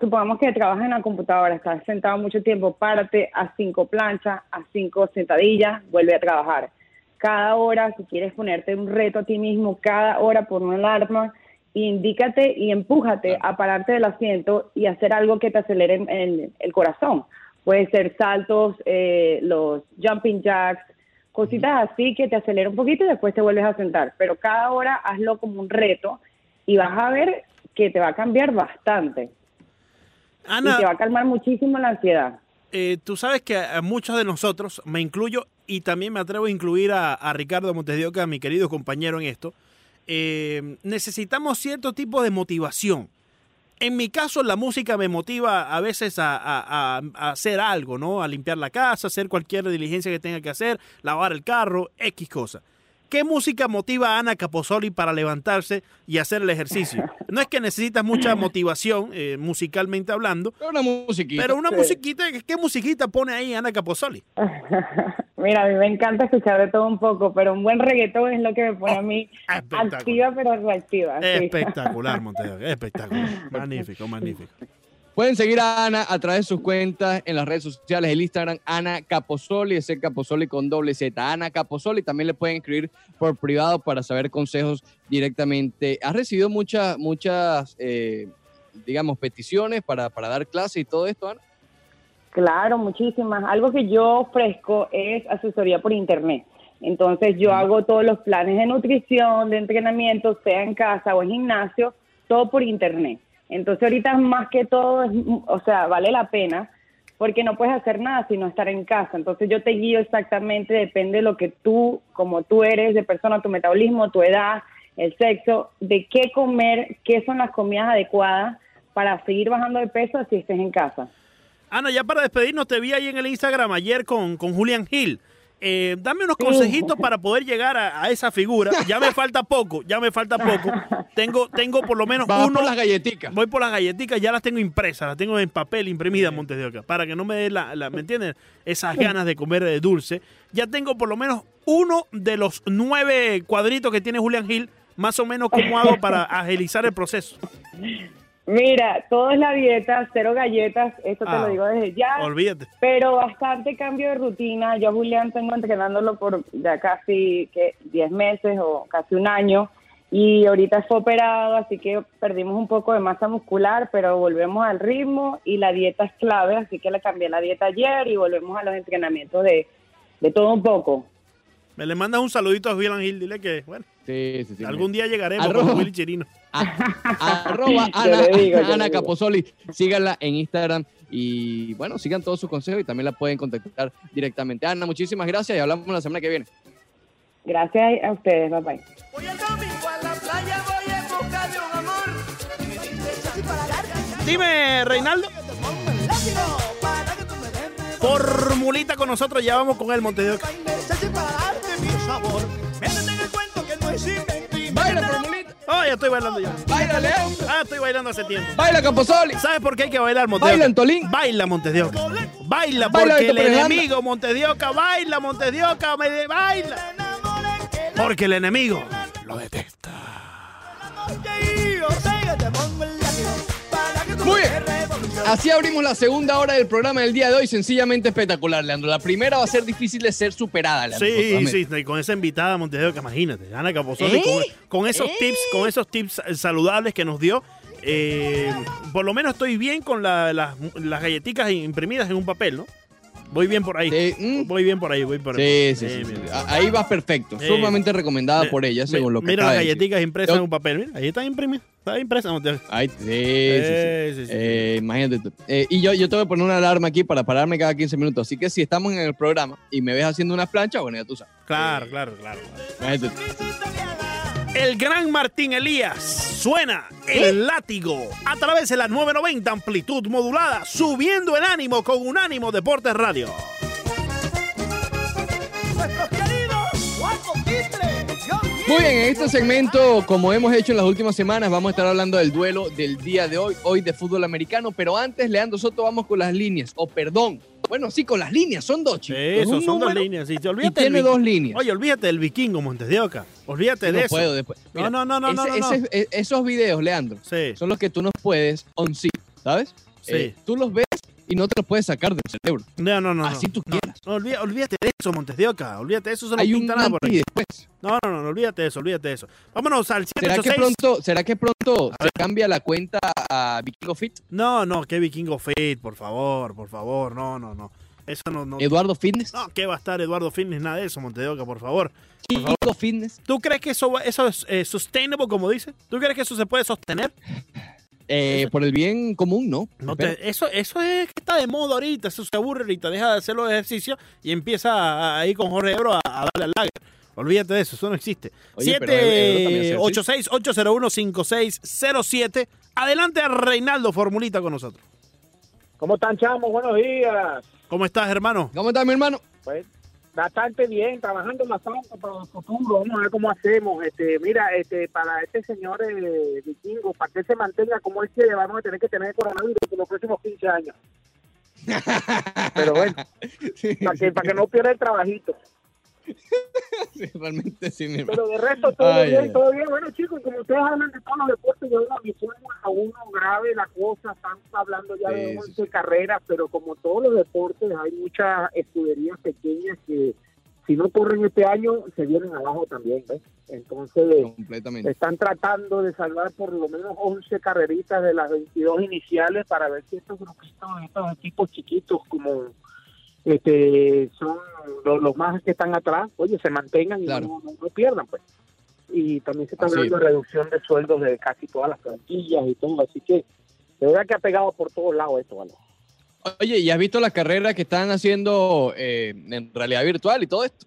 supongamos que trabajas en la computadora, estás sentado mucho tiempo, párate a cinco planchas, a cinco sentadillas, vuelve a trabajar. Cada hora, si quieres ponerte un reto a ti mismo, cada hora por una alarma, indícate y empújate a pararte del asiento y hacer algo que te acelere el, el- el corazón. Puede ser saltos, eh, los jumping jacks, cositas así que te acelera un poquito y después te vuelves a sentar. Pero cada hora hazlo como un reto y vas a ver que te va a cambiar bastante y Ana, te va a calmar muchísimo la ansiedad. eh, tú sabes que a muchos de nosotros, me incluyo y también me atrevo a incluir a, Ricardo Montes de Oca, mi querido compañero en esto, eh, necesitamos cierto tipo de motivación. En mi caso, la música me motiva a veces a hacer algo, ¿no? A limpiar la casa, hacer cualquier diligencia que tenga que hacer, lavar el carro, X cosa. ¿Qué música motiva a Ana Capozoli para levantarse y hacer el ejercicio? No es que necesitas mucha motivación, eh, musicalmente hablando, Pero una musiquita. pero una Sí. musiquita, ¿qué musiquita pone ahí Ana Capozoli? Mira, a mí me encanta escuchar de todo un poco, pero un buen reggaetón es lo que me pone a mí espectacular. activa pero reactiva. sí. Espectacular, Monteo, espectacular. Magnífico, magnífico. Pueden seguir a Ana a través de sus cuentas en las redes sociales, el Instagram Ana Caposoli, ese Caposoli con doble Z, Ana Caposoli. También le pueden escribir por privado para saber consejos directamente. ¿Has recibido muchas, muchas, eh, digamos, peticiones para, para dar clases y todo esto, Ana? Claro, muchísimas. Algo que yo ofrezco es asesoría por internet. Entonces yo hago todos los planes de nutrición, de entrenamiento, sea en casa o en gimnasio, todo por internet. Entonces ahorita más que todo, es, o sea, vale la pena porque no puedes hacer nada sino estar en casa. Entonces yo te guío exactamente, depende de lo que tú, como tú eres de persona, tu metabolismo, tu edad, el sexo, de qué comer, qué son las comidas adecuadas para seguir bajando de peso si estés en casa. Ana, ya para despedirnos, te vi ahí en el Instagram ayer con, con Julian Hill. Eh, dame unos consejitos para poder llegar a, a esa figura. Ya me falta poco, ya me falta poco. Tengo, tengo por lo menos Vamos uno. por las galletitas. Voy por las galletitas, ya las tengo impresas, las tengo en papel imprimida Montes de Oca, para que no me dé la, la- ¿me entiendes? Esas ganas de comer eh, dulce. Ya tengo por lo menos uno de los nueve cuadritos que tiene Julian Hill, más o menos cómo hago para agilizar el proceso. Mira, todo es la dieta, cero galletas, eso te Ah, lo digo desde ya. Olvídate. Pero bastante cambio de rutina. Yo a Julián tengo entrenándolo por ya casi que 10 meses o casi un año. Y ahorita fue operado, así que perdimos un poco de masa muscular, pero volvemos al ritmo y la dieta es clave, así que le cambié la dieta ayer y volvemos a los entrenamientos de, de todo un poco. Me le mandas un saludito a Julian Hill, dile que, bueno, Sí, sí, sí. algún día llegaremos Arroba. con Willy Chirino. A- arroba Ana, digo, Ana. Caposoli. Síganla en Instagram y bueno, sigan todos sus consejos y también la pueden contactar directamente. Ana, muchísimas gracias y hablamos la semana que viene. Gracias a ustedes, bye bye. Voy el domingo a la playa, voy en busca de un amor. Y me dice, "Chachi, para darte, Dime, Reinaldo, formulita con nosotros, ya vamos con el y Baila, formulita. Oh, ya estoy bailando ya. Baila, León. Ah, estoy bailando hace tiempo. Baila, Caposoli. ¿Sabes por qué hay que bailar, Montes de Baila? Antolín. Baila, Montes de Oca. Baila, porque el enemigo, Montes de Oca, baila, Montes de Oca, me de- baila. Porque el enemigo lo detesta. Muy bien. Así abrimos la segunda hora del programa del día de hoy, sencillamente espectacular, Leandro. La primera va a ser difícil de ser superada, Leandro. Sí, sí, y con esa invitada Montevideo, que imagínate, Ana Capozoli, ¿Eh? con, con esos ¿Eh? tips, con esos tips saludables que nos dio. eh, por lo menos estoy bien con la- las- las galletitas imprimidas en un papel, ¿no? Voy bien por ahí. Sí, mm. Voy bien por ahí, voy por Sí, ahí. sí, sí, sí. A- Ahí vas perfecto. Sí. Sumamente recomendada por ella, según lo que Mira las galletitas impresas Yo- en un papel. Mira, ahí están imprimidas. Está impresa. Sí, sí, sí. Eh, sí, sí. Eh, imagínate tú. Eh, y yo, yo te voy a poner una alarma aquí para pararme cada 15 minutos. Así que si estamos en el programa y me ves haciendo una plancha, bueno, ya tú sabes. Claro, claro, claro. Imagínate tú. El gran Martín Elías suena el látigo a través de la 990 amplitud modulada, subiendo el ánimo con Unánimo Deportes Radio. Muy bien, en este segmento, como hemos hecho en las últimas semanas, vamos a estar hablando del duelo del día de hoy, hoy de fútbol americano. Pero antes, Leandro Soto, vamos con las líneas. O perdón. Bueno, sí, con las líneas. Son dos, chicos. Es Eso, son dos líneas. Sí, te Y olvídate del tiene dos líneas. Oye, olvídate del vikingo Montes de Oca. Olvídate de no eso. puedo después. No, Mira, no, no, no, no, ese- no, no. ese- e- esos videos, Leandro, Sí, son los que tú no puedes on sí, ¿sabes? sí. Eh, tú los ves y no te los puedes sacar del cerebro. no, no, no. Así no. tú quieras. no, olví- olvídate de eso, Montes de Oca. Olvídate de eso. Eso no Hay un nada por ahí. después. No, no, no, olvídate de eso, olvídate de eso. Vámonos al ¿Será que 786. pronto, será que pronto se cambia la cuenta a Vikingo Fit? No, no, que vikingo fit, por favor, por favor. No, no, no. Eso no, no. Eduardo Fitness. No, ¿qué va a estar Eduardo Fitness? Nada de eso, Montes de Oca, por favor. Vikingo Fitness. ¿Tú crees que eso, eso es eh, sustainable, como dice? ¿Tú crees que eso se puede sostener? Eh, por el bien común, ¿no? No Espera. te- eso, eso es que está de moda ahorita, eso se aburre ahorita, deja de hacer los ejercicios y empieza ahí con Jorge Ebro a, a darle al lager. Olvídate de eso, eso no existe. Oye, pero Ebro también hace 786-801-5607. Adelante a Reinaldo Formulita con nosotros. ¿Cómo están, chamos? Buenos días. ¿Cómo estás, hermano? ¿Cómo estás, mi hermano? Pues bastante bien, trabajando bastante para el futuro. Vamos a ver cómo hacemos. Este, mira, este, para este señor eh, vikingo, para que se mantenga como él quiere, vamos a tener que tener coronavirus por los próximos 15 años. Pero bueno, para que, para que no pierda el trabajito. Sí, realmente sí, mi hermano. Pero de resto, todo Ay, bien, ay. todo bien. Bueno, chicos, como ustedes hablan de todos los deportes, yo una visión a uno grave la cosa. Están hablando ya de sí, 11 carreras, pero como todos los deportes, hay muchas escuderías pequeñas que si no corren este año, se vienen abajo también, ¿ves? Entonces, Completamente. están tratando de salvar por lo menos 11 carreritas de las 22 iniciales para ver si estos grupitos, estos equipos chiquitos como este son los, los más que están atrás, oye, se mantengan y no, no- no pierdan, pues. Y también se está hablando es. de reducción de sueldos de casi todas las plantillas y todo, así que de verdad que ha pegado por todos lados esto, ¿vale? Oye, ¿y has visto las carreras que están haciendo eh, en realidad virtual y todo esto?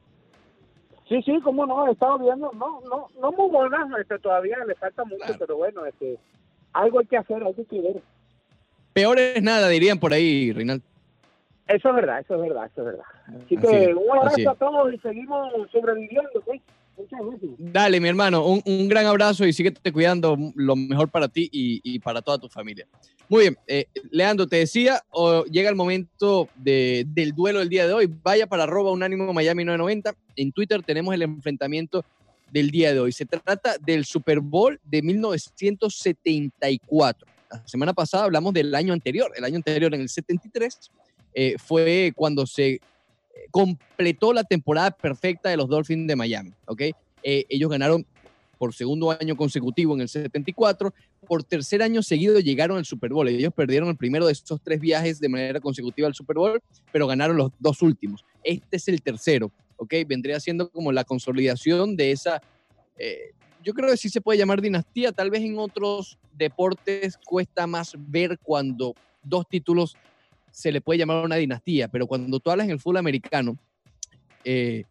Sí, sí, cómo no, he estado viendo, no, no, no muy buenas, este, todavía le falta mucho, Claro. pero bueno, este, algo hay que hacer, hay que ver. Peor es nada, dirían por ahí, Reinaldo. Eso es verdad, eso es verdad, eso es verdad. Así Así que un abrazo a todos y seguimos sobreviviendo, ¿sí? Muchas gracias. Dale, mi hermano, un, un gran abrazo y síguete cuidando lo mejor para ti y, y para toda tu familia. Muy bien, eh, Leandro, te decía, o llega el momento de- del duelo del día de hoy. Vaya para arroba unánimo Miami 990. En Twitter tenemos el enfrentamiento del día de hoy. Se trata del Super Bowl de 1974. La semana pasada hablamos del año anterior. El año anterior, en el 73, eh, fue cuando se completó la temporada perfecta de los Dolphins de Miami. ¿ok? Eh, ellos ganaron por segundo año consecutivo en el 74. Por tercer año seguido llegaron al Super Bowl. Ellos perdieron el primero de esos tres viajes de manera consecutiva al Super Bowl, pero ganaron los dos últimos. Este es el tercero. ¿ok? Vendría siendo como la consolidación de esa... eh, yo creo que sí se puede llamar dinastía. Tal vez en otros deportes cuesta más ver cuando dos títulos se le puede llamar una dinastía, pero cuando tú hablas en el fútbol americano, eh,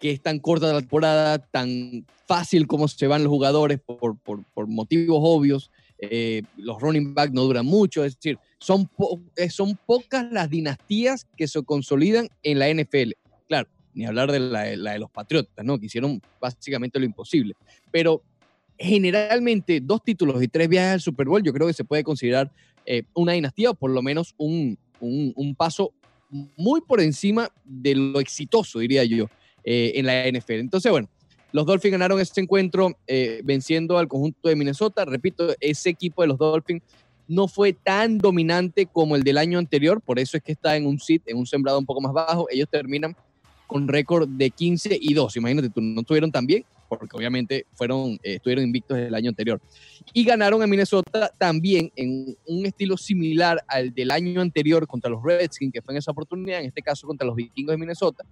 que es tan corta la temporada, tan fácil como se van los jugadores por, por- por motivos obvios, eh, los running back no duran mucho, es decir, son, eh, son pocas las dinastías que se consolidan en la NFL. Claro, ni hablar de la, la de los Patriotas, ¿no? que hicieron básicamente lo imposible. Pero generalmente dos títulos y tres viajes al Super Bowl, yo creo que se puede considerar eh, una dinastía o por lo menos un, un- paso muy por encima de lo exitoso, diría yo, eh, en la NFL. Entonces, bueno, los Dolphins ganaron este encuentro eh, venciendo al conjunto de Minnesota. Repito, ese equipo de los Dolphins no fue tan dominante como el del año anterior, por eso es que está en un sit, en un sembrado un poco más bajo. Ellos terminan con récord de 15 y 2. Imagínate, tú no estuvieron tan bien, porque obviamente fueron, eh, estuvieron invictos el año anterior. Y ganaron en Minnesota también en un estilo similar al del año anterior contra los Redskins, que fue en esa oportunidad, en este caso contra los vikingos de Minnesota.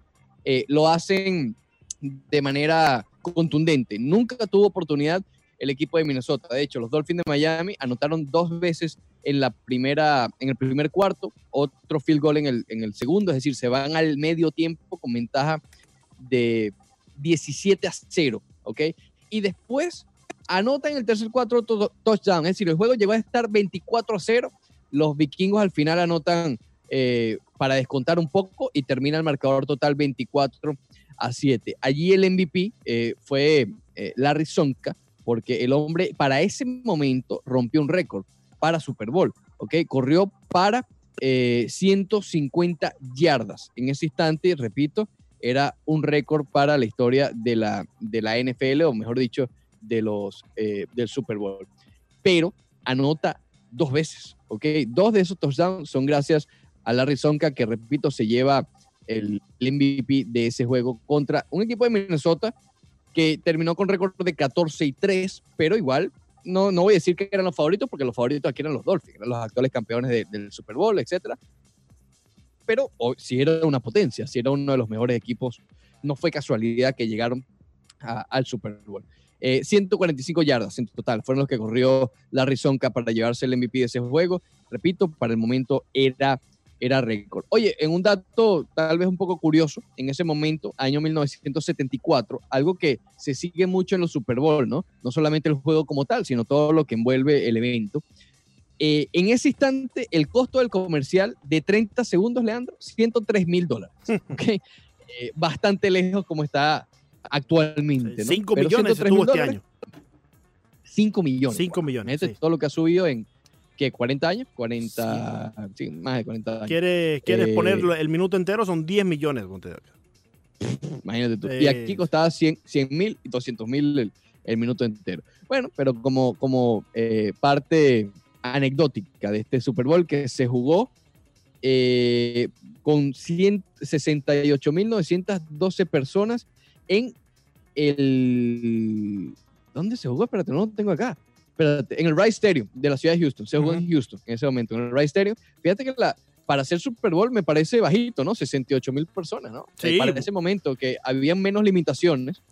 Eh, lo hacen de manera contundente. Nunca tuvo oportunidad el equipo de Minnesota. De hecho, los Dolphins de Miami anotaron dos veces en la primera, en el primer cuarto, otro field goal en el, en el segundo, es decir, se van al medio tiempo con ventaja de 17 a 0, ¿ok? Y después anotan en el tercer cuarto to- touchdown, es decir, el juego llegó a estar 24 a 0, los vikingos al final anotan eh, para descontar un poco y termina el marcador total 24 a 7. Allí el MVP eh, fue eh, Larry Sonka, porque el hombre para ese momento rompió un récord para Super Bowl, ¿ok? Corrió para eh, 150 yardas. En ese instante, repito, era un récord para la historia de la, de la NFL, o mejor dicho, de los, eh, del Super Bowl. Pero anota dos veces, ¿ok? Dos de esos touchdowns son gracias a Larry Sonka, que repito, se lleva el, MVP de ese juego contra un equipo de Minnesota que terminó con récord de 14 y 3, pero igual no, no voy a decir que eran los favoritos, porque los favoritos aquí eran los Dolphins, eran los actuales campeones de- del Super Bowl, etcétera. Pero si era una potencia, si era uno de los mejores equipos, no fue casualidad que llegaron al Super Bowl. Eh, 145 yardas en total fueron los que corrió Larry Sonka para llevarse el MVP de ese juego. Repito, para el momento era, era récord. Oye, en un dato tal vez un poco curioso, en ese momento, año 1974, algo que se sigue mucho en los Super Bowl, ¿no? No solamente el juego como tal, sino todo lo que envuelve el evento. Eh, en ese instante, el costo del comercial de 30 segundos, Leandro, 103 mil dólares. ¿ok? Eh, bastante lejos como está actualmente. ¿no? 5 Pero millones 103 estuvo mil este año. 5 millones. 5 millones. Imagínate sí. todo lo que ha subido en, ¿qué? 40 años, 40, sí, más de 40 años. ¿Quieres, quieres Eh, ponerlo el minuto entero? Son 10 millones. Imagínate tú. Y Eh. aquí costaba 100 mil y 200 mil el, el minuto entero. Bueno, pero como, como eh, parte anecdótica de este Super Bowl que se jugó eh, con 168.912 personas en el... ¿Dónde se jugó? Espérate, no lo tengo acá. Espérate, en el Rice Stadium de la ciudad de Houston. Se jugó en Houston en ese momento, en el Rice Stadium. Fíjate que la, para hacer Super Bowl me parece bajito, ¿no? 68 mil personas, ¿no? Sí. Para ese momento que habían menos limitaciones,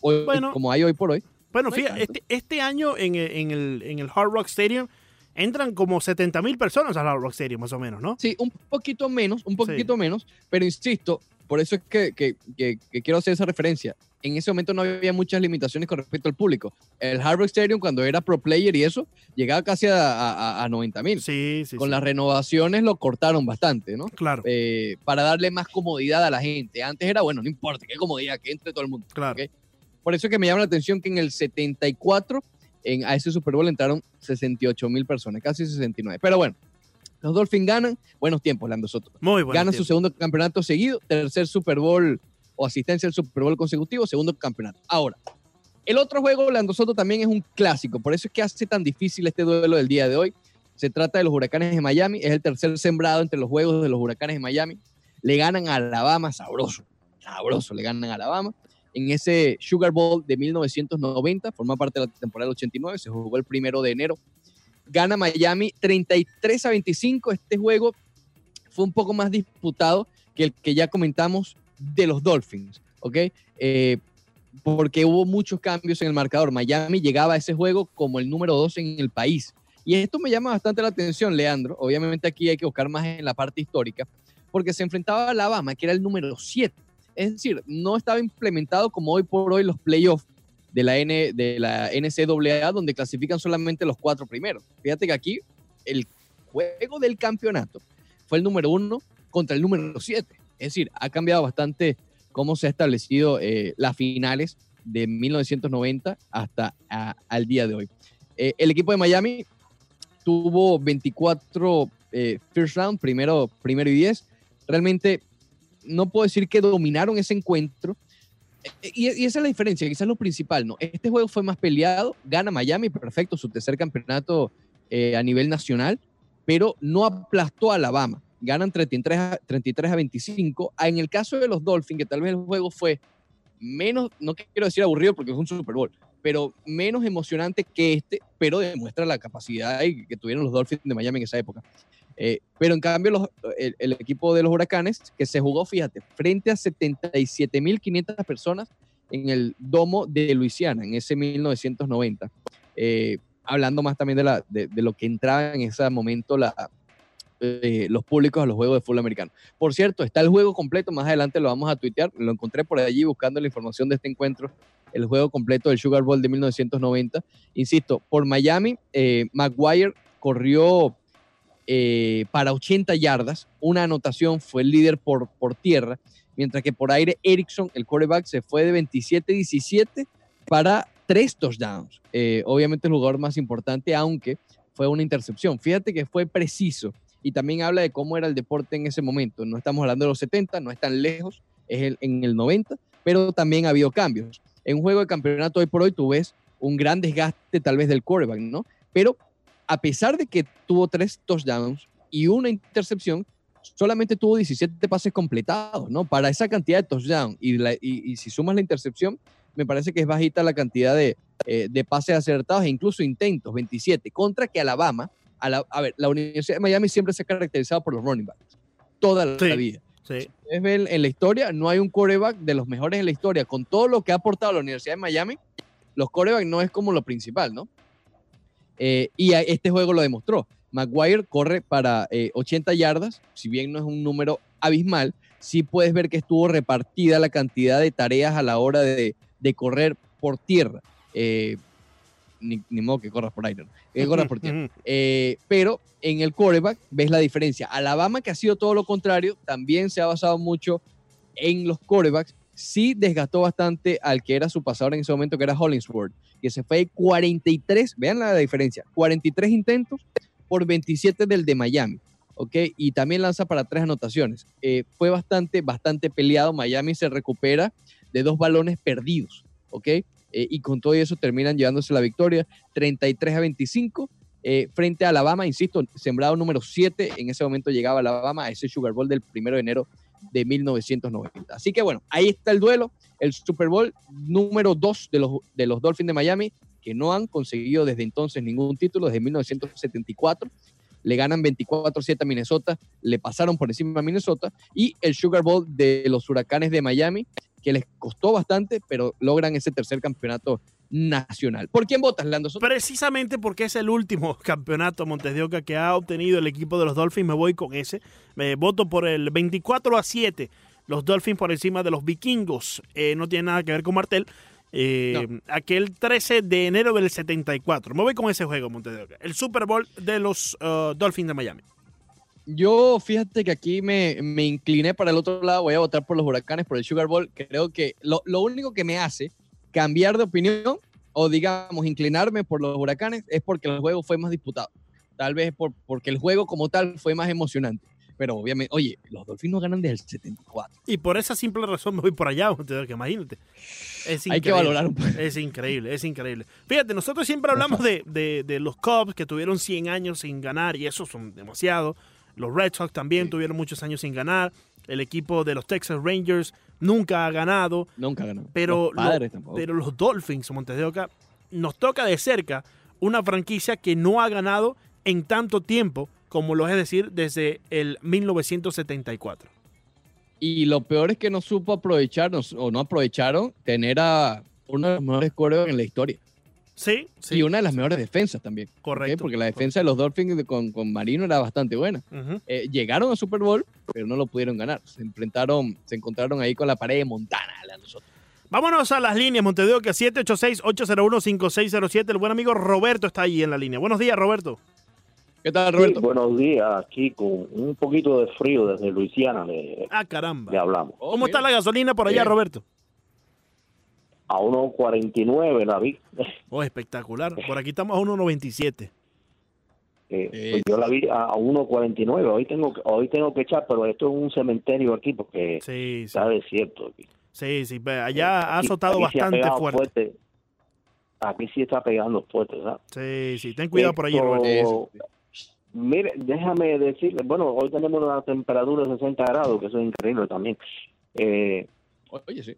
hoy, Bueno. como hay hoy por hoy. Bueno, No hay fíjate, este, este año en, en el, en el Hard Rock Stadium entran como 70 mil personas al Hard Rock Stadium, más o menos, ¿no? Sí, un poquito menos, un poquito menos, pero insisto, por eso es que, que- que- que quiero hacer esa referencia. En ese momento no había muchas limitaciones con respecto al público. El Hard Rock Stadium, cuando era pro player y eso, llegaba casi a, 90 mil. Sí, sí, con sí. las renovaciones lo cortaron bastante, ¿no? Claro, Eh, para darle más comodidad a la gente. Antes era, bueno, no importa, qué comodidad, que entre todo el mundo. claro. ok. Por eso es que me llama la atención que en el 74, en, a ese Super Bowl entraron 68 mil personas, casi 69. Pero bueno, los Dolphins ganan, buenos tiempos, Lando Soto. Muy bueno. ganan su segundo campeonato seguido, tercer Super Bowl o asistencia al Super Bowl consecutivo, segundo campeonato. Ahora, el otro juego, Lando Soto, también es un clásico, por eso es que hace tan difícil este duelo del día de hoy. Se trata de los Huracanes de Miami, es el tercer sembrado entre los juegos de los Huracanes de Miami. Le ganan a Alabama, sabroso, sabroso, le ganan a Alabama. En ese Sugar Bowl de 1990, forma parte de la temporada del 89, se jugó el primero de enero. Gana Miami 33 a 25. Este juego fue un poco más disputado que el que ya comentamos de los Dolphins, ¿ok? Eh, porque hubo muchos cambios en el marcador. Miami llegaba a ese juego como el número 2 en el país. Y esto me llama bastante la atención, Leandro. Obviamente aquí hay que buscar más en la parte histórica, porque se enfrentaba a Alabama, que era el número 7. Es decir, no estaba implementado como hoy por hoy los playoffs de la, N, de la NCAA, donde clasifican solamente los cuatro primeros. Fíjate que aquí el juego del campeonato fue el número uno contra el número 7. Es decir, ha cambiado bastante cómo se ha establecido eh, las finales de 1990 hasta a- al día de hoy. Eh, el equipo de Miami tuvo 24 eh, first round, primero, primero y 10. Realmente no puedo decir que dominaron ese encuentro. Eh, Y, esa es la diferencia, quizás lo principal, ¿no? Este juego fue más peleado, gana Miami, perfecto, su tercer campeonato eh, a nivel nacional, pero no aplastó a Alabama. Ganan 33 a, 33 a 25. Ah, En el caso de los Dolphins, que tal vez el juego fue menos, no quiero decir aburrido porque fue un Super Bowl, pero menos emocionante que este, pero demuestra la capacidad que tuvieron los Dolphins de Miami en esa época. Eh, pero en cambio, los- el, el equipo de los Huracanes, que se jugó, fíjate, frente a 77.500 personas en el domo de Luisiana, en ese 1990. Eh, hablando más también de, lo que entraba en ese momento la, eh, los públicos a los juegos de fútbol americano. Por cierto, está el juego completo, más adelante lo vamos a tuitear, lo encontré por allí buscando la información de este encuentro, el juego completo del Sugar Bowl de 1990. Insisto, por Miami, eh, Maguire corrió eh, para 80 yardas, una anotación, fue el líder por, por tierra, mientras que por aire Erickson, el quarterback, se fue de 27-17 para tres touchdowns. Eh, obviamente el jugador más importante, aunque fue una intercepción. Fíjate que fue preciso y también habla de cómo era el deporte en ese momento. No estamos hablando de los 70, no es tan lejos, es en el 90, pero también ha habido cambios. En un juego de campeonato hoy por hoy tú ves un gran desgaste tal vez del quarterback, ¿no? Pero a pesar de que tuvo tres touchdowns y una intercepción, solamente tuvo 17 pases completados, ¿no? Para esa cantidad de touchdowns y, la- y- y si sumas la intercepción, me parece que es bajita la cantidad de, eh, de pases acertados e incluso intentos, 27, contra que Alabama, a, la- a ver, la Universidad de Miami siempre se ha caracterizado por los running backs, toda la Sí. vida. Sí. Ustedes ven en la historia, no hay un quarterback de los mejores en la historia. Con todo lo que ha aportado la Universidad de Miami, los quarterbacks no es como lo principal, ¿no? Eh, y este juego lo demostró. Maguire corre para eh, 80 yardas, si bien no es un número abismal, sí puedes ver que estuvo repartida la cantidad de tareas a la hora de, de correr por tierra. Eh, ni, ni modo que corras por aire, ¿no? que corras por tierra. Eh, pero en el quarterback ves la diferencia. Alabama, que ha sido todo lo contrario, también se ha basado mucho en los quarterbacks. Sí desgastó bastante al que era su pasador en ese momento, que era Hollingsworth, que se fue de 43, vean la diferencia, 43 intentos por 27 del de Miami. ¿ok? Y también lanza para tres anotaciones. Eh, fue bastante, bastante peleado. Miami se recupera de dos balones perdidos, ¿ok? Eh, y con todo eso terminan llevándose la victoria 33 a 25 eh, frente a Alabama, insisto, sembrado número 7, en ese momento llegaba Alabama a ese Sugar Bowl del 1 de enero de 1990. Así que bueno, ahí está el duelo, el Super Bowl número 2 de los, de los Dolphins de Miami, que no han conseguido desde entonces ningún título, desde 1974. Le ganan 24-7 a Minnesota, le pasaron por encima a Minnesota, y el Sugar Bowl de los Huracanes de Miami, que les costó bastante, pero logran ese tercer campeonato nacional. ¿Por quién votas, Lando? Precisamente porque es el último campeonato Montes de Oca que ha obtenido el equipo de los Dolphins, me voy con ese. Me voto por el 24 a 7. Los Dolphins por encima de los vikingos. Eh, no tiene nada que ver con Martel. Eh, Aquel 13 de enero del 74. Me voy con ese juego, Montes de Oca. El Super Bowl de los uh, Dolphins de Miami. Yo, fíjate que aquí me, me incliné para el otro lado, voy a votar por los huracanes, por el Sugar Bowl. Creo que lo, lo único que me hace cambiar de opinión o, digamos, inclinarme por los huracanes es porque el juego fue más disputado. Tal vez por, porque el juego como tal fue más emocionante. Pero obviamente, oye, los Dolphins no ganan desde el 74. Y por esa simple razón me voy por allá, Oca, imagínate. Es Hay que valorar un poco. Es increíble, es increíble. Fíjate, nosotros siempre hablamos de, de- de los Cubs que tuvieron 100 años sin ganar y eso son demasiado. Los Red Sox también Sí. tuvieron muchos años sin ganar. El equipo de los Texas Rangers nunca ha ganado. Nunca ganaron. Pero, los padres lo- tampoco. pero los Dolphins, Montes de Oca, nos toca de cerca una franquicia que no ha ganado en tanto tiempo como lo es decir desde el 1974. Y lo peor es que no supo aprovechar no- o no aprovecharon tener a uno de los mejores quarterbacks en la historia. Sí, sí. Y una de las mejores defensas también. Correcto. Porque la defensa de los Dolphins de- con, con Marino era bastante buena. Eh, llegaron a Super Bowl, pero no lo pudieron ganar. Se enfrentaron, se encontraron ahí con la pared de Montana. la de nosotros. Vámonos a las líneas, Montevideo, que 786-801-5607. El buen amigo Roberto está ahí en la línea. Buenos días, Roberto. ¿Qué tal, Roberto? Sí, buenos días, aquí con un poquito de frío desde Luisiana le, Ah, caramba. le hablamos. Oh, ¿Cómo mira. está la gasolina por allá, Bien. Roberto? A 1.49 la vi. Oh, espectacular. Por aquí estamos a 1.97. Eh, pues yo la vi a a 1.49. Hoy tengo, que- hoy tengo que echar, pero esto es un cementerio aquí porque Sí, sí. está desierto. Aquí. Sí, sí. ve, Allá ha Aquí- azotado aquí ha bastante fuerte. aquí sí está pegando fuerte, ¿sabes? Sí, sí, ten cuidado por allí, Esto- Roberto. Mire, déjame decirle, bueno, hoy tenemos una temperatura de 60 grados, que eso es increíble también. Eh, Oye, sí.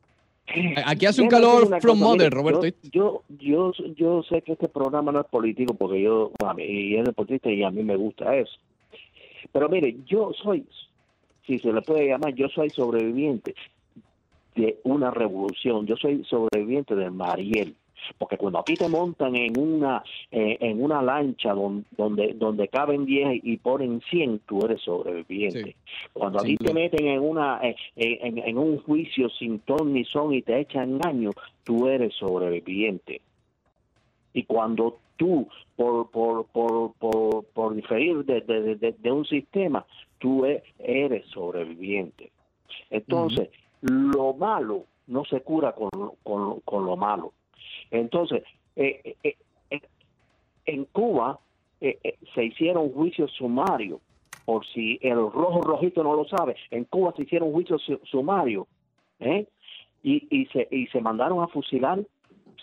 Aquí hace un calor from cosa, mother, mire, Roberto. Yo, yo, yo, yo sé que este programa no es político porque yo, a mí, y es deportista y a mí me gusta eso. Pero mire, yo soy, si se le puede llamar, yo soy sobreviviente de una revolución. Yo soy sobreviviente del Mariel. Porque cuando a ti te montan en una eh, en una lancha don- donde donde caben 10 y ponen 100, tú eres sobreviviente. Sí. Cuando a ti te meten en una eh, en, en un juicio sin ton ni son y te echan daño, tú eres sobreviviente. Y cuando tú, por, por, por, por, por diferir de, de, de- de un sistema, tú e- eres sobreviviente. Entonces, lo malo no se cura con, con, con lo malo. Entonces, eh, eh, eh, en Cuba se hicieron juicios sumarios, por si el rojo rojito no lo sabe, en Cuba se hicieron juicios su- sumarios, y, y, se, y se mandaron a fusilar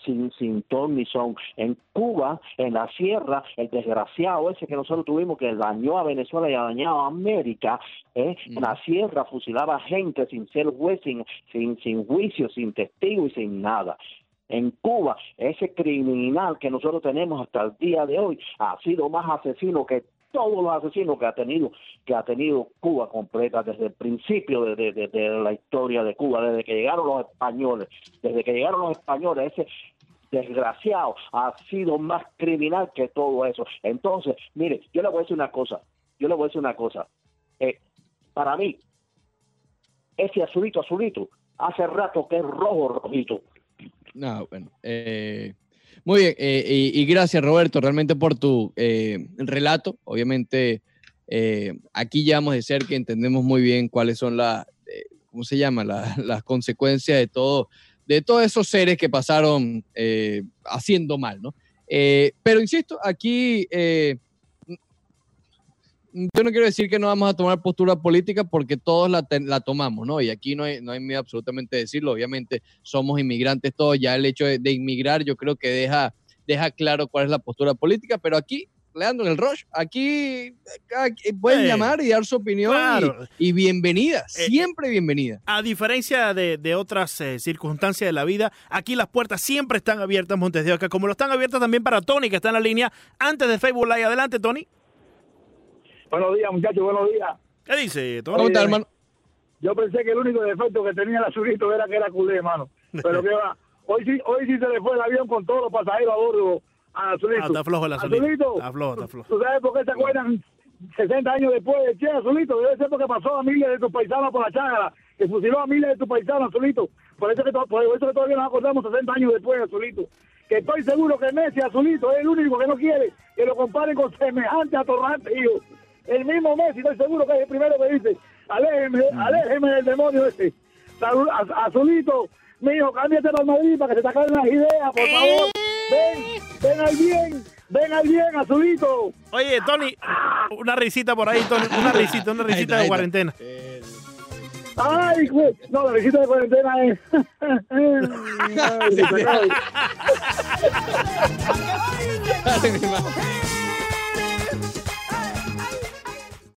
sin, sin ton ni son. En Cuba, en la sierra, el desgraciado ese que nosotros tuvimos que dañó a Venezuela y ha dañado a América, ¿eh? en la sierra fusilaba gente sin ser juez, sin, sin, sin juicio, sin testigo y sin nada. En Cuba, ese criminal que nosotros tenemos hasta el día de hoy ha sido más asesino que todos los asesinos que ha tenido que ha tenido Cuba completa desde el principio de, de- de- la historia de Cuba, desde que llegaron los españoles, desde que llegaron los españoles, ese desgraciado ha sido más criminal que todo eso. Entonces, mire, yo le voy a decir una cosa, yo le voy a decir una cosa. Eh, para mí, ese azulito, azulito, hace rato que es rojo, rojito. No, bueno. eh, muy bien, eh, y, gracias Roberto realmente por tu eh, relato. Obviamente aquí llevamos de cerca, entendemos muy bien cuáles son las, ¿cómo se llama? La- las consecuencias de todo, de todos esos seres que pasaron haciendo mal, ¿no? Pero insisto, aquí yo no quiero decir que no vamos a tomar postura política porque todos la, ten- la tomamos, ¿no? Y aquí no hay, no hay miedo absolutamente de decirlo. Obviamente somos inmigrantes todos, ya el hecho de, de inmigrar yo creo que deja, deja claro cuál es la postura política, pero aquí, Leandro, en el Rush, aquí, aquí pueden Eh, llamar y dar su opinión y- claro. y, bienvenida, Eh, siempre bienvenida. A diferencia de, de otras eh, circunstancias de la vida, aquí las puertas siempre están abiertas Montes de Oca, como lo están abiertas también para Tony, que está en la línea antes de Facebook Live. Adelante, Tony. Buenos días, muchachos, buenos días. ¿Qué dice? ¿Cómo estás, hermano? Yo pensé que el único defecto que tenía el azulito era que era culé, hermano. Pero que va, hoy sí, hoy sí se le fue el avión con todos los pasajeros a bordo al azulito. Ah, está flojo el azulito. Azulito, Está flojo, está flojo. ¿tú sabes por qué se acuerdan 60 años después? Che, azulito, debe ser porque pasó a miles de tus paisanos por la chágara, que fusiló a miles de tus paisanos, azulito. Por eso que, por eso que todavía nos acordamos 60 años después, azulito. Que estoy seguro que Messi, azulito, es el único que no quiere que lo comparen con semejante atorrante, hijo. El mismo Messi, estoy seguro que es el primero que dice, aléjeme, aléjeme del demonio este. Salud- Az- Azulito, mijo, cámbiate para Madrid para que se te acaben las ideas, por favor. Ven, ven al bien, ven al bien, Azulito. Oye, Tony, una risita por ahí, Tony. Una risita, una risita ahí de cuarentena. Ay, güey. No, la visita de cuarentena es... Ay,